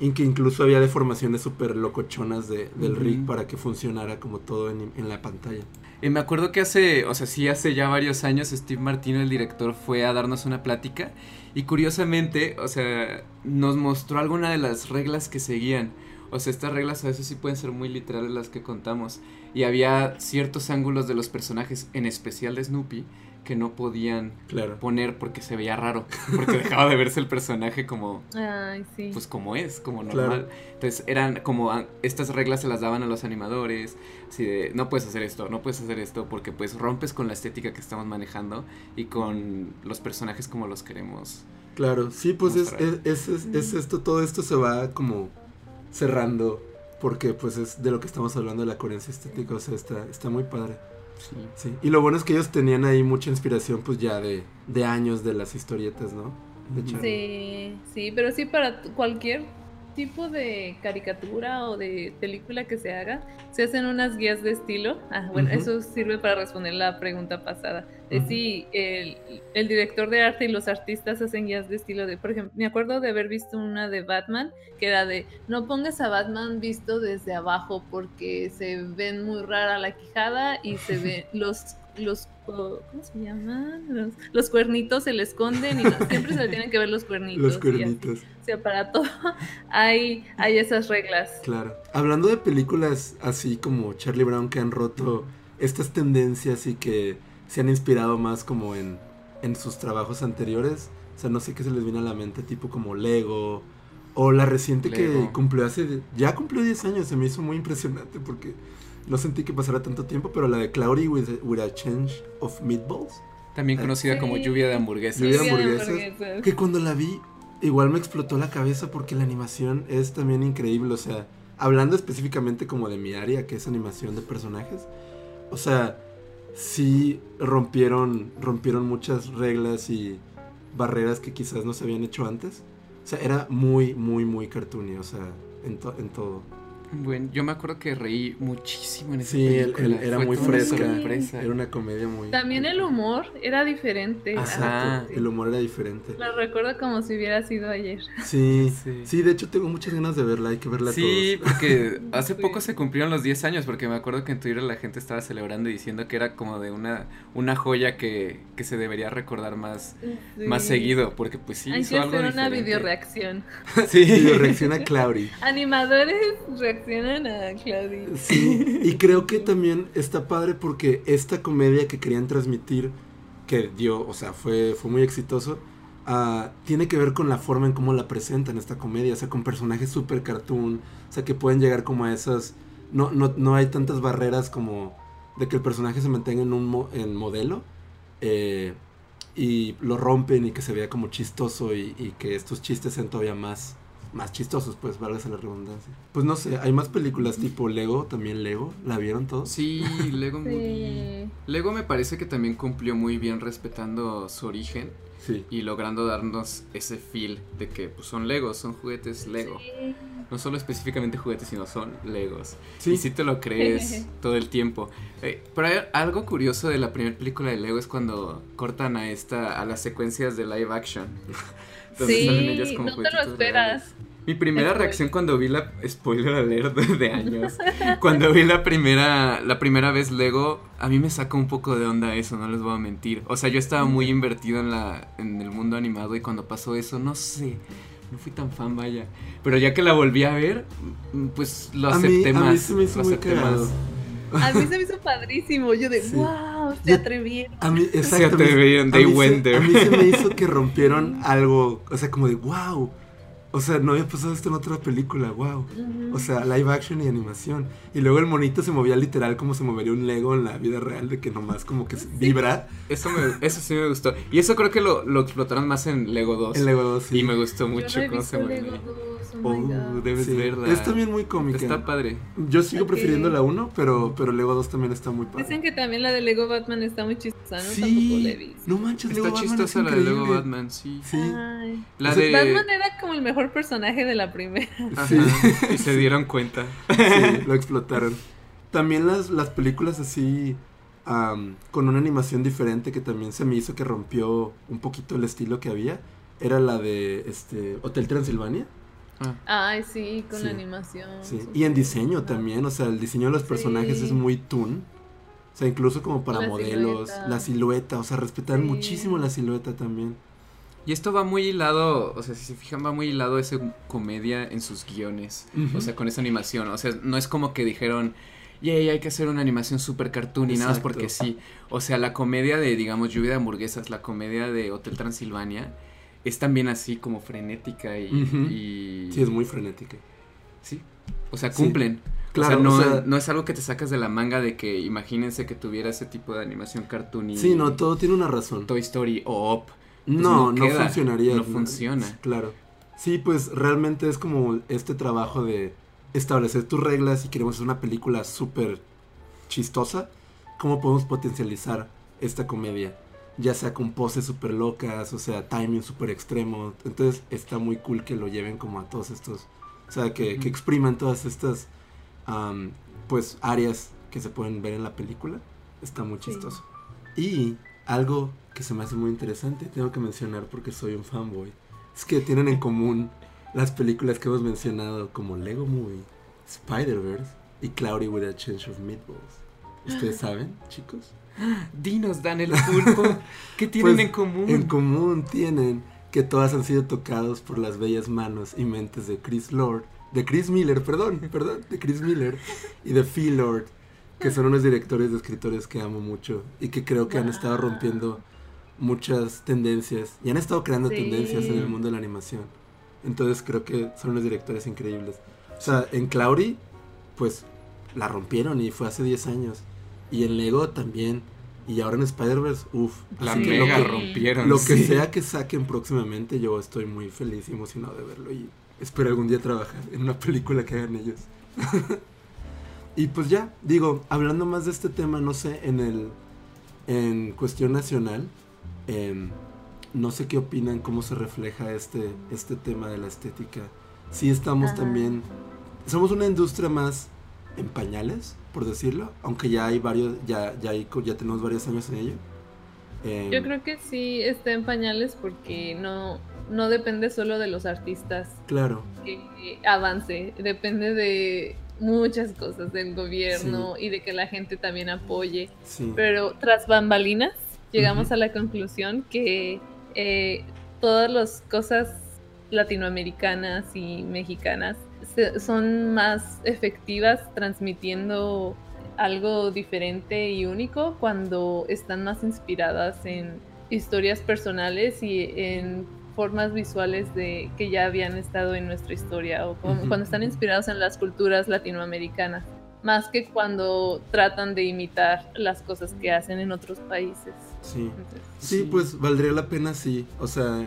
Y que incluso había deformaciones súper locochonas de, del
Ujú.
rig para que funcionara como todo en, en la pantalla.
Me acuerdo que hace, o sea, sí, hace ya varios años Steve Martino, el director, fue a darnos una plática y curiosamente, o sea, nos mostró alguna de las reglas que seguían. O sea, estas reglas a veces sí pueden ser muy literales las que contamos. Y había ciertos ángulos de los personajes, en especial de Snoopy, que no podían
Claro.
poner porque se veía raro, porque dejaba de verse el personaje como
Ay, sí.
pues como es, como
Claro.
normal. Entonces eran como ah, estas reglas se las daban a los animadores, así de no puedes hacer esto, no puedes hacer esto porque pues rompes con la estética que estamos manejando y con los personajes como los queremos.
Claro, sí, pues es,
Mostrar.
es, es, es- es esto, todo esto se va como cerrando, porque pues es de lo que estamos hablando de la coherencia estética, o sea, está, está muy padre.
Sí.
Sí. Y lo bueno es que ellos tenían ahí mucha inspiración pues ya de, de años de las historietas, ¿no? De.
Sí, sí, pero sí para cualquier tipo de caricatura o de película que se haga, se hacen unas guías de estilo. Ah, bueno, eso sirve para responder la pregunta pasada. De si el, el director de arte y los artistas hacen guías de estilo de, por ejemplo, me acuerdo de haber visto una de Batman, que era de, no pongas a Batman visto desde abajo porque se ven muy rara la quijada y se ven los los ¿cómo se llaman? Los, los cuernitos se le esconden y no- siempre se le tienen que ver los cuernitos.
Los cuernitos,
O sea, para todo hay, hay esas reglas.
claro. Hablando de películas así como Charlie Brown que han roto estas tendencias y que se han inspirado más como en, en sus trabajos anteriores, o sea, no sé qué se les viene a la mente, tipo como Lego, o la reciente que cumplió hace, ya cumplió 10 años, se me hizo muy impresionante porque no sentí que pasara tanto tiempo, pero la de Cloudy with, with a Change of Meatballs,
También conocida
Sí.
como lluvia de hamburguesas.
Lluvia de
Lluvia de
hamburguesas.
hamburguesas.
que cuando la vi igual me explotó la cabeza porque la animación es también increíble, o sea, hablando específicamente como de mi área, que es animación de personajes, o sea, sí rompieron, rompieron muchas reglas y barreras que quizás no se habían hecho antes. O sea, era muy, muy, muy cartoony, o sea, en, to- en todo.
Bueno, yo me acuerdo que reí muchísimo en esa
Sí, el-
película.
el- era
Fue
muy
una
fresca.
sorpresa.
Era una comedia muy...
También el humor era diferente.
Ajá.
Sí.
el humor era diferente.
Lo recuerdo como si hubiera sido ayer.
Sí,
Sí.
sí, de hecho tengo muchas ganas de verla, hay que verla
Sí,
todos.
porque hace
Sí.
poco se cumplieron los 10 años, porque me acuerdo que en Twitter la gente estaba celebrando y diciendo que era como de una, una joya que, que se debería recordar más, más
Sí.
seguido, porque pues sí,
Hay
hizo
que
algo
hacer una
diferente.
video reacción.
Sí.
Y reacciona Cloudy.
Animadores
Sí, y creo que también está padre porque esta comedia que querían transmitir, que dio, o sea, fue, fue muy exitoso, ah, tiene que ver con la forma en cómo la presentan esta comedia, o sea, con personajes super cartoon, o sea, que pueden llegar como a esas, no, no, no hay tantas barreras como de que el personaje se mantenga en un en modelo, eh, y lo rompen y que se vea como chistoso y que estos chistes sean todavía más, más chistosos, pues, valga la redundancia. Pues no sé, hay más películas tipo Lego, también Lego, ¿la vieron todos?
Sí, Lego sí. Lego me parece que también cumplió muy bien respetando su origen. Sí. Y logrando darnos ese feel de que pues, son Legos, son juguetes Lego. No solo específicamente juguetes, sino son Legos. ¿Sí? Y si te lo crees todo el tiempo. Eh, pero hay algo curioso de la primera película de Lego es cuando cortan a esta a las secuencias de live action.
sí, no te lo esperas.
Mi primera reacción cuando vi la spoiler alert de, años, cuando vi la primera la primera vez Lego, a mí me saca un poco de onda eso, no les voy a mentir. O sea, yo estaba muy invertido en la en el mundo animado y cuando pasó eso, no sé, no fui tan fan, vaya. Pero ya que la volví a ver, pues lo acepté más. A mí se me hizo muy
A mí se me hizo padrísimo. Yo de, wow, se atrevieron.
A mí, se atrevieron, they went there. A mí se me hizo que rompieron algo, o sea, como de, wow o sea, no había pasado esto en otra película, wow. O sea, live action y animación. Y luego el monito se movía literal como se movería un Lego en la vida real, de que nomás como que vibra.
Eso, me, eso sí me gustó. Y eso creo que lo, lo, explotaron más en Lego 2.
En Lego 2, sí.
Y me gustó mucho cómo se movía. Oh,
debes verla. Es también muy cómica.
Está padre.
Yo sigo prefiriendo la 1, pero, pero Lego 2 también está muy padre.
Dicen que también la de Lego Batman está muy chistosa, ¿no? Sí.
No manches,
Lego está chistosa la de Lego Batman, sí.
Sí.
La de...
Batman era como el mejor personaje de la primera.
Sí. y se dieron cuenta.
Sí, lo explotaron. También las, las películas así. con una animación diferente que también se me hizo que rompió un poquito el estilo que había. Era la de este Hotel Transilvania.
Ah. Ay, sí, con la animación.
Sí. Y en diseño también, o sea, el diseño de los personajes es muy toon. O sea, incluso como para modelos, la silueta, o sea, respetar muchísimo la silueta también.
Y esto va muy hilado, o sea, si se fijan, va muy hilado ese comedia en sus guiones, o sea, con esa animación, o sea, no es como que dijeron, yay, hay que hacer una animación super cartoon y nada más porque sí, o sea, la comedia de, digamos, Lluvia de Hamburguesas, la comedia de Hotel Transilvania, es también así como frenética y,
Sí, es muy frenética.
Sí, o sea, cumplen. Claro, o sea, no, es algo que te sacas de la manga de que imagínense que tuviera ese tipo de animación cartoon y...
Sí, no, todo tiene una razón.
Toy Story o Up.
Pues no, no, funcionaría.
No funciona.
Claro. Sí, pues realmente es como este trabajo de establecer tus reglas y queremos hacer una película súper chistosa. ¿Cómo podemos potencializar esta comedia? Ya sea con poses súper locas, o sea, timing súper extremo. Entonces está muy cool que lo lleven como a todos estos... O sea, que, expriman todas estas pues áreas que se pueden ver en la película. Está muy chistoso. Y algo que se me hace muy interesante, tengo que mencionar porque soy un fanboy, es que tienen en común las películas que hemos mencionado como Lego Movie, Spider-Verse y Cloudy with a Change of Meatballs. ¿Ustedes saben, chicos?
Dinos, Dan el pulpo. ¿Qué tienen pues, en común?
En común tienen que todas han sido tocadas por las bellas manos y mentes de Chris Lord de Chris Miller, perdón, perdón, de Chris Miller y de Phil Lord, que son unos directores de escritores que amo mucho y que creo que han estado rompiendo muchas tendencias y han estado creando tendencias en el mundo de la animación. Entonces creo que son unos directores increíbles. O sea, en Cloudy, pues la rompieron y fue hace 10 años. Y en Lego también. Y ahora en Spider-Verse, uff.
La mega rompieron.
Lo que sea que saquen próximamente, yo estoy muy feliz y emocionado de verlo. Y espero algún día trabajar en una película que hagan ellos. y pues ya, digo, hablando más de este tema, no sé, en el en cuestión nacional, em, no sé qué opinan, cómo se refleja este, este tema de la estética. Sí estamos también, somos una industria más en pañales, por decirlo, aunque ya hay varios, ya, ya, hay, ya tenemos varios años en ello.
Em, Yo creo que sí está en pañales porque no, no depende solo de los artistas.
Claro.
Que avance, depende de muchas cosas del gobierno y de que la gente también apoye. Pero tras bambalinas llegamos a la conclusión que eh, todas las cosas latinoamericanas y mexicanas son más efectivas transmitiendo algo diferente y único cuando están más inspiradas en historias personales y en formas visuales de que ya habían estado en nuestra historia o cuando están inspirados en las culturas latinoamericanas, más que cuando tratan de imitar las cosas que hacen en otros países.
Sí, sí, pues valdría la pena, sí, o sea,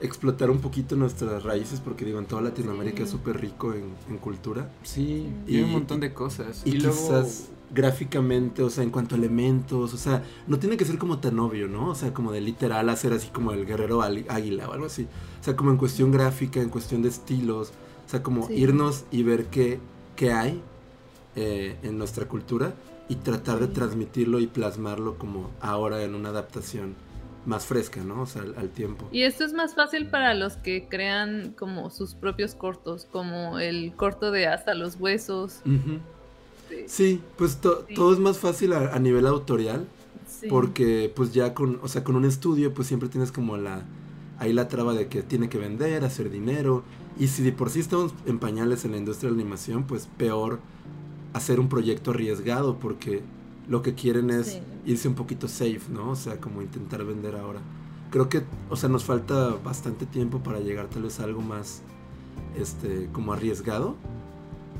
explotar un poquito nuestras raíces, porque digo, en toda Latinoamérica es súper rico en, cultura.
Sí, y hay un montón de cosas.
Y, quizás gráficamente, o sea, en cuanto a elementos, o sea, no tiene que ser como tan obvio, ¿no? O sea, como de literal hacer así como el guerrero águila o algo así. O sea, como en cuestión gráfica, en cuestión de estilos, o sea, como irnos y ver qué, qué hay eh, en nuestra cultura y tratar de transmitirlo y plasmarlo como ahora en una adaptación más fresca, ¿no? O sea, al, tiempo.
Y esto es más fácil para los que crean como sus propios cortos, como el corto de Hasta los Huesos.
sí. pues todo es más fácil a, nivel autorial, porque pues ya con, o sea, con un estudio pues siempre tienes como la, ahí la traba de que tiene que vender, hacer dinero, y si de por sí estamos en pañales en la industria de la animación, pues peor hacer un proyecto arriesgado, porque lo que quieren es irse un poquito safe, ¿no? O sea, como intentar vender ahora. Creo que, o sea, nos falta bastante tiempo para llegar tal vez a algo más, este, como arriesgado.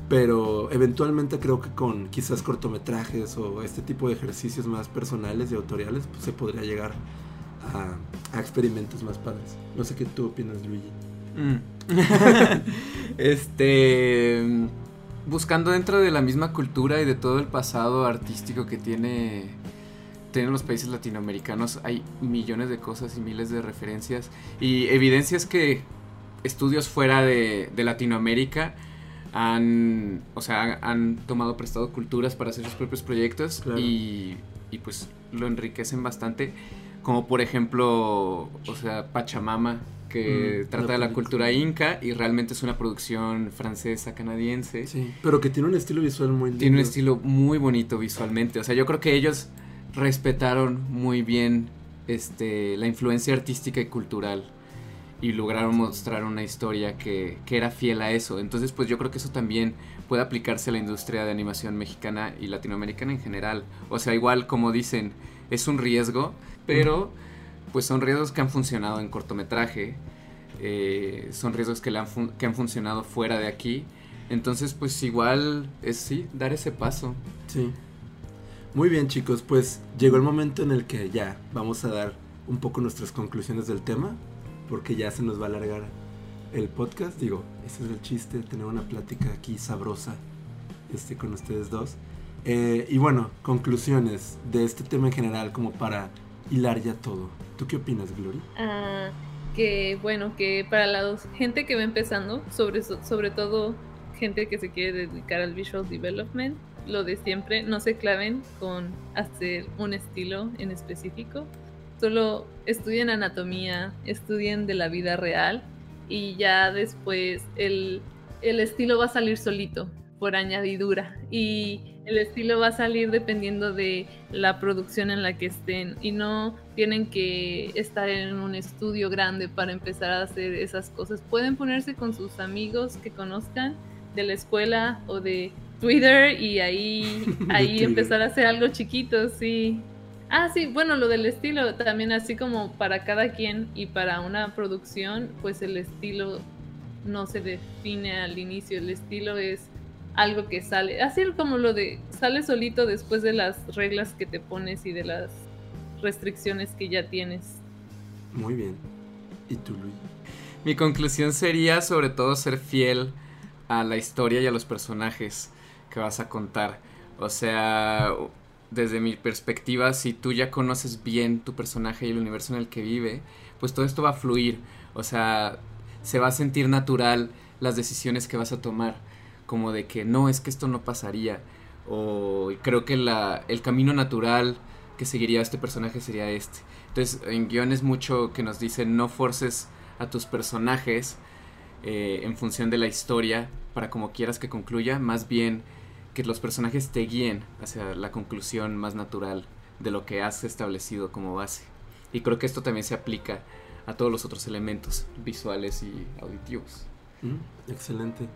Pero eventualmente creo que con quizás cortometrajes o este tipo de ejercicios más personales y autoriales, pues se podría llegar a, experimentos más padres. No sé qué tú opinas, Luigi. Mm.
este buscando dentro de la misma cultura y de todo el pasado artístico que tiene tienen los países latinoamericanos, hay millones de cosas y miles de referencias y evidencias que estudios fuera de, Latinoamérica han, o sea, han, tomado prestado culturas para hacer sus propios proyectos y, y, pues lo enriquecen bastante, como por ejemplo, o sea, Pachamama, que mm, trata de la cultura inca y realmente es una producción francesa, canadiense.
Sí, pero que tiene un estilo visual muy lindo.
Tiene un estilo muy bonito visualmente. O sea, yo creo que ellos respetaron muy bien este, la influencia artística y cultural y lograron mostrar una historia que, que, era fiel a eso. Entonces, pues yo creo que eso también puede aplicarse a la industria de animación mexicana y latinoamericana en general. O sea, igual como dicen, es un riesgo, pero pues son riesgos que han funcionado en cortometraje, eh, son riesgos que, le han que han funcionado fuera de aquí. Entonces, pues igual es sí, dar ese paso.
Sí. Muy bien, chicos, pues llegó el momento en el que ya vamos a dar un poco nuestras conclusiones del tema, porque ya se nos va a alargar el podcast. Digo, ese es el chiste, tener una plática aquí sabrosa este, con ustedes dos. Eh, y bueno, conclusiones de este tema en general, como para hilar ya todo. ¿Tú qué opinas, Gloria?
Ah, que bueno, que para la gente que va empezando, sobre, sobre todo gente que se quiere dedicar al visual development, lo de siempre, no se claven con hacer un estilo en específico. Solo estudien anatomía, estudien de la vida real y ya después el, el estilo va a salir solito por añadidura. Y el estilo va a salir dependiendo de la producción en la que estén y no tienen que estar en un estudio grande para empezar a hacer esas cosas. Pueden ponerse con sus amigos que conozcan de la escuela o de Twitter y ahí, ahí empezar a hacer algo chiquito, sí. Ah, sí, bueno, lo del estilo también así como para cada quien y para una producción, pues el estilo no se define al inicio, el estilo es algo que sale, así como lo de sale solito después de las reglas que te pones y de las restricciones que ya tienes.
Muy bien. ¿Y tú, Luis?
Mi conclusión sería sobre todo ser fiel a la historia y a los personajes que vas a contar. O sea, desde mi perspectiva, si tú ya conoces bien tu personaje y el universo en el que vive, pues todo esto va a fluir. O sea, se va a sentir natural las decisiones que vas a tomar como de que no, es que esto no pasaría, o creo que el camino natural que seguiría este personaje sería este. Entonces, en guiones mucho que nos dicen no forces a tus personajes eh, en función de la historia para como quieras que concluya, más bien que los personajes te guíen hacia la conclusión más natural de lo que has establecido como base. Y creo que esto también se aplica a todos los otros elementos visuales y auditivos.
Mm, excelente.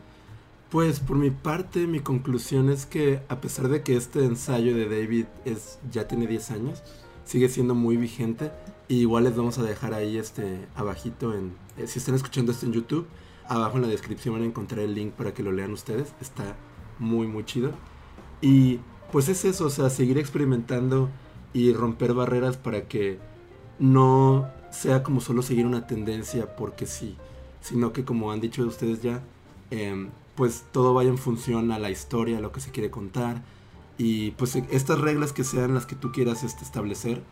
Pues por mi parte, mi conclusión es que a pesar de que este ensayo de David es, ya tiene 10 años, sigue siendo muy vigente. Y igual les vamos a dejar ahí este abajito en eh, si están escuchando esto en YouTube, abajo en la descripción van a encontrar el link para que lo lean ustedes. Está muy muy chido. Y pues es eso, o sea, seguir experimentando y romper barreras para que no sea como solo seguir una tendencia porque sí, sino que como han dicho ustedes ya, em, pues todo vaya en función a la historia, a lo que se quiere contar y pues estas reglas que sean las que tú quieras este, establecer,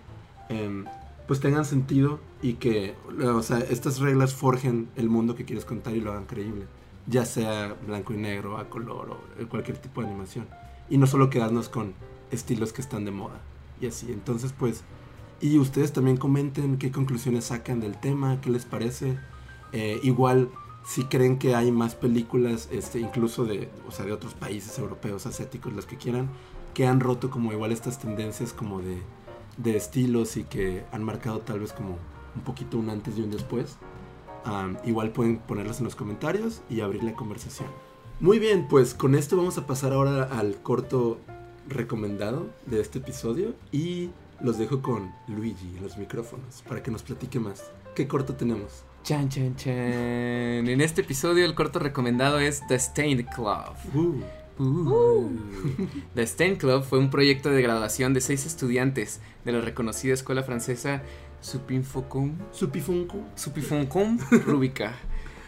em, pues tengan sentido y que, o sea, estas reglas forjen el mundo que quieres contar y lo hagan creíble, ya sea blanco y negro, a color o cualquier tipo de animación. Y no solo quedarnos con estilos que están de moda y así. Entonces, pues, y ustedes también comenten qué conclusiones sacan del tema, qué les parece. Eh, igual, si creen que hay más películas, este, incluso de, o sea, de otros países europeos, asiáticos, los que quieran, que han roto como igual estas tendencias como de de estilos y que han marcado tal vez como un poquito un antes y un después. Igual pueden ponerlas en los comentarios y abrir la conversación. Muy bien, pues con esto vamos a pasar ahora al corto recomendado de este episodio y los dejo con Luigi los micrófonos para que nos platique más. ¿Qué corto tenemos?
Chan, chan, chan. En este episodio el corto recomendado es The Stained Club. Uh. Uh. The Stain Club fue un proyecto de graduación de seis estudiantes de la reconocida escuela francesa Supinfocum.
Supifuncum.
Supifuncum Rubica.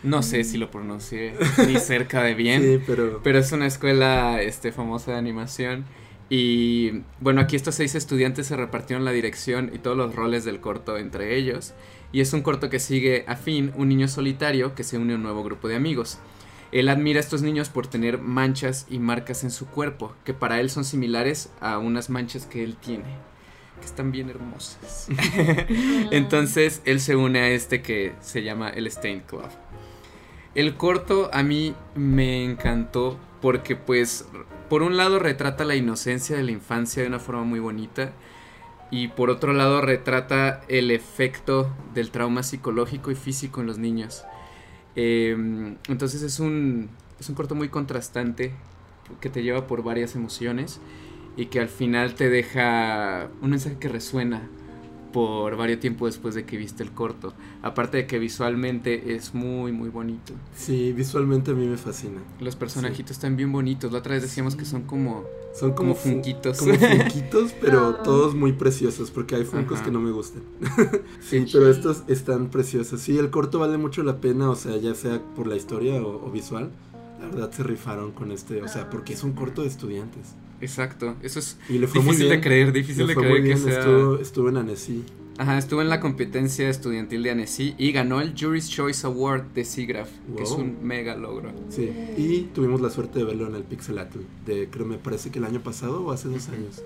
No sé si lo pronuncié ni cerca de bien. pero... pero es una escuela este, famosa de animación. Y bueno, aquí estos seis estudiantes se repartieron la dirección y todos los roles del corto entre ellos. Y es un corto que sigue a Finn, un niño solitario que se une a un nuevo grupo de amigos. Él admira a estos niños por tener manchas y marcas en su cuerpo, que para él son similares a unas manchas que él tiene, que están bien hermosas. Entonces él se une a este que se llama el Stain Club. El corto a mí me encantó porque pues por un lado retrata la inocencia de la infancia de una forma muy bonita y por otro lado retrata el efecto del trauma psicológico y físico en los niños. Em, entonces es un, es un corto muy contrastante que te lleva por varias emociones y que al final te deja un mensaje que resuena por varios tiempo después de que viste el corto. Aparte de que visualmente es muy, muy bonito.
Sí, visualmente a mí me fascina.
Los personajitos están bien bonitos. La otra vez decíamos que son como...
Son como, funquitos. Como funquitos, pero todos muy preciosos, porque hay funcos que no me gustan. sí, pero estos están preciosos. Sí, el corto vale mucho la pena, o sea, ya sea por la historia o, visual. La verdad se rifaron con este, o sea, porque es un corto de estudiantes.
Exacto, eso es y le fue difícil de creer, difícil de creer que sea...
Estuvo, en Annecy.
Ajá, estuvo en la competencia estudiantil de Annecy y ganó el Jury's Choice Award de SIGGRAPH, que es un mega logro.
Sí, y tuvimos la suerte de verlo en el Pixelatl, de creo me parece que el año pasado o hace dos años.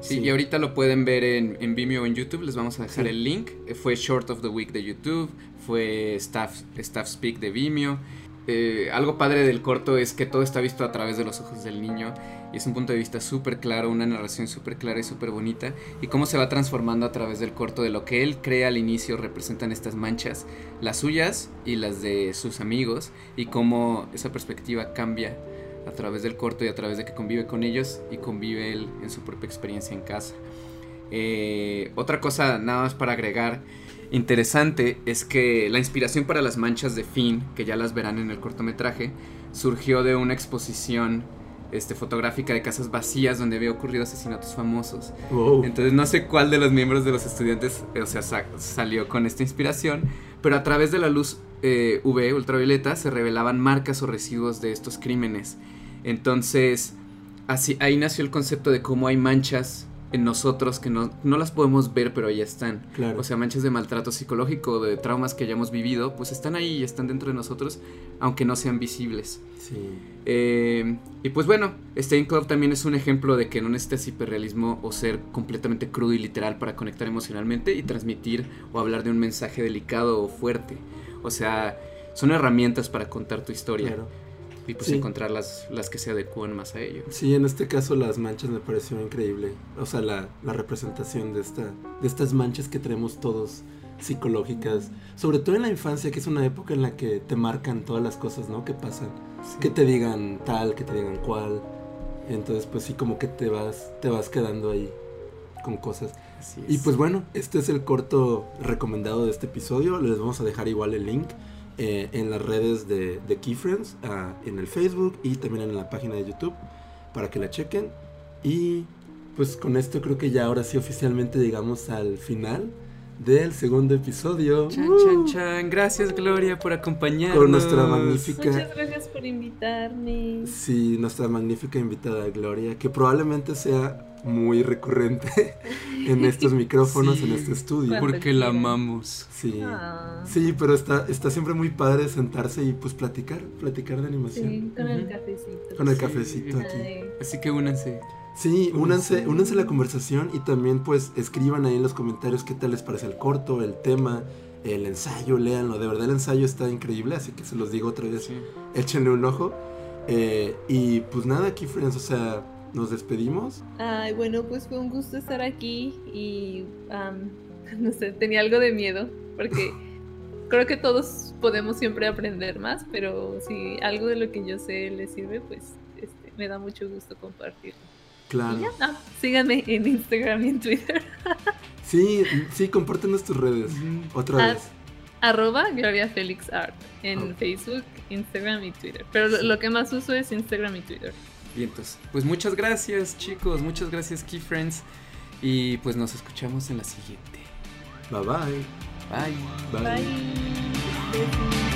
Sí, y ahorita lo pueden ver en, en Vimeo o en YouTube, les vamos a dejar el link. Fue Short of the Week de YouTube, fue Staff, Staff Speak de Vimeo. Eh, algo padre del corto es que todo está visto a través de los ojos del niño y es un punto de vista súper claro, una narración súper clara y súper bonita y cómo se va transformando a través del corto de lo que él cree al inicio representan estas manchas, las suyas y las de sus amigos y cómo esa perspectiva cambia a través del corto y a través de que convive con ellos y convive él en su propia experiencia en casa. Eh, otra cosa nada más para agregar interesante es que la inspiración para las manchas de Finn, que ya las verán en el cortometraje, surgió de una exposición este, fotográfica de casas vacías donde había ocurrido asesinatos famosos. Entonces no sé cuál de los miembros de los estudiantes, o sea, salió con esta inspiración, pero a través de la luz eh, UV ultravioleta se revelaban marcas o residuos de estos crímenes. Entonces, así, ahí nació el concepto de cómo hay manchas en nosotros que no, no, las podemos ver, pero ahí están. Claro. O sea, manchas de maltrato psicológico, de traumas que hayamos vivido, pues están ahí y están dentro de nosotros, aunque no sean visibles. Sí. Eh, y pues bueno, Stain Club también es un ejemplo de que no necesitas hiperrealismo o ser completamente crudo y literal para conectar emocionalmente y transmitir o hablar de un mensaje delicado o fuerte. O sea, son herramientas para contar tu historia. Claro y pues encontrar las, las que se adecúan más a ello.
Sí, en este caso las manchas me pareció increíble. O sea, la, la representación de, esta, de estas manchas que tenemos todos psicológicas, sobre todo en la infancia, que es una época en la que te marcan todas las cosas, ¿no? Que pasan. Que te digan tal, que te digan cual. Entonces, pues sí, como que te vas, te vas quedando ahí con cosas. Y pues bueno, este es el corto recomendado de este episodio. Les vamos a dejar igual el link eh, en las redes de, de Keyfriends, uh, en el Facebook y también en la página de YouTube para que la chequen. Y pues con esto creo que ya ahora sí oficialmente llegamos al final del segundo episodio.
Chan, chan, chan. Gracias, Gloria, por acompañarnos.
Con nuestra magnífica.
Muchas gracias por invitarme.
Sí, nuestra magnífica invitada, Gloria, que probablemente sea muy recurrente en estos micrófonos, en este estudio.
Porque la amamos.
Sí. Ah. Sí, pero está, está siempre muy padre sentarse y pues platicar, platicar de animación.
Sí, con el cafecito.
Con el cafecito aquí.
Así que únanse.
Sí, únanse, únanse a la conversación y también pues escriban ahí en los comentarios qué tal les parece el corto, el tema, el ensayo, léanlo. De verdad el ensayo está increíble, así que se los digo otra vez, échenle un ojo. Eh, y pues nada, aquí friends, o sea, nos despedimos.
Ay, bueno, pues fue un gusto estar aquí y no sé, tenía algo de miedo porque creo que todos podemos siempre aprender más, pero si algo de lo que yo sé les sirve, pues este, me da mucho gusto compartirlo.
Claro.
síganme en Instagram y en Twitter.
sí, sí, compártenos tus redes. Otra vez.
Arroba Gloria Felix Art en Facebook, Instagram y Twitter. Pero lo, que más uso es Instagram y Twitter.
Y entonces, pues muchas gracias chicos, muchas gracias Key Friends. Y pues nos escuchamos en la siguiente.
Bye bye.
Bye.
Bye. bye.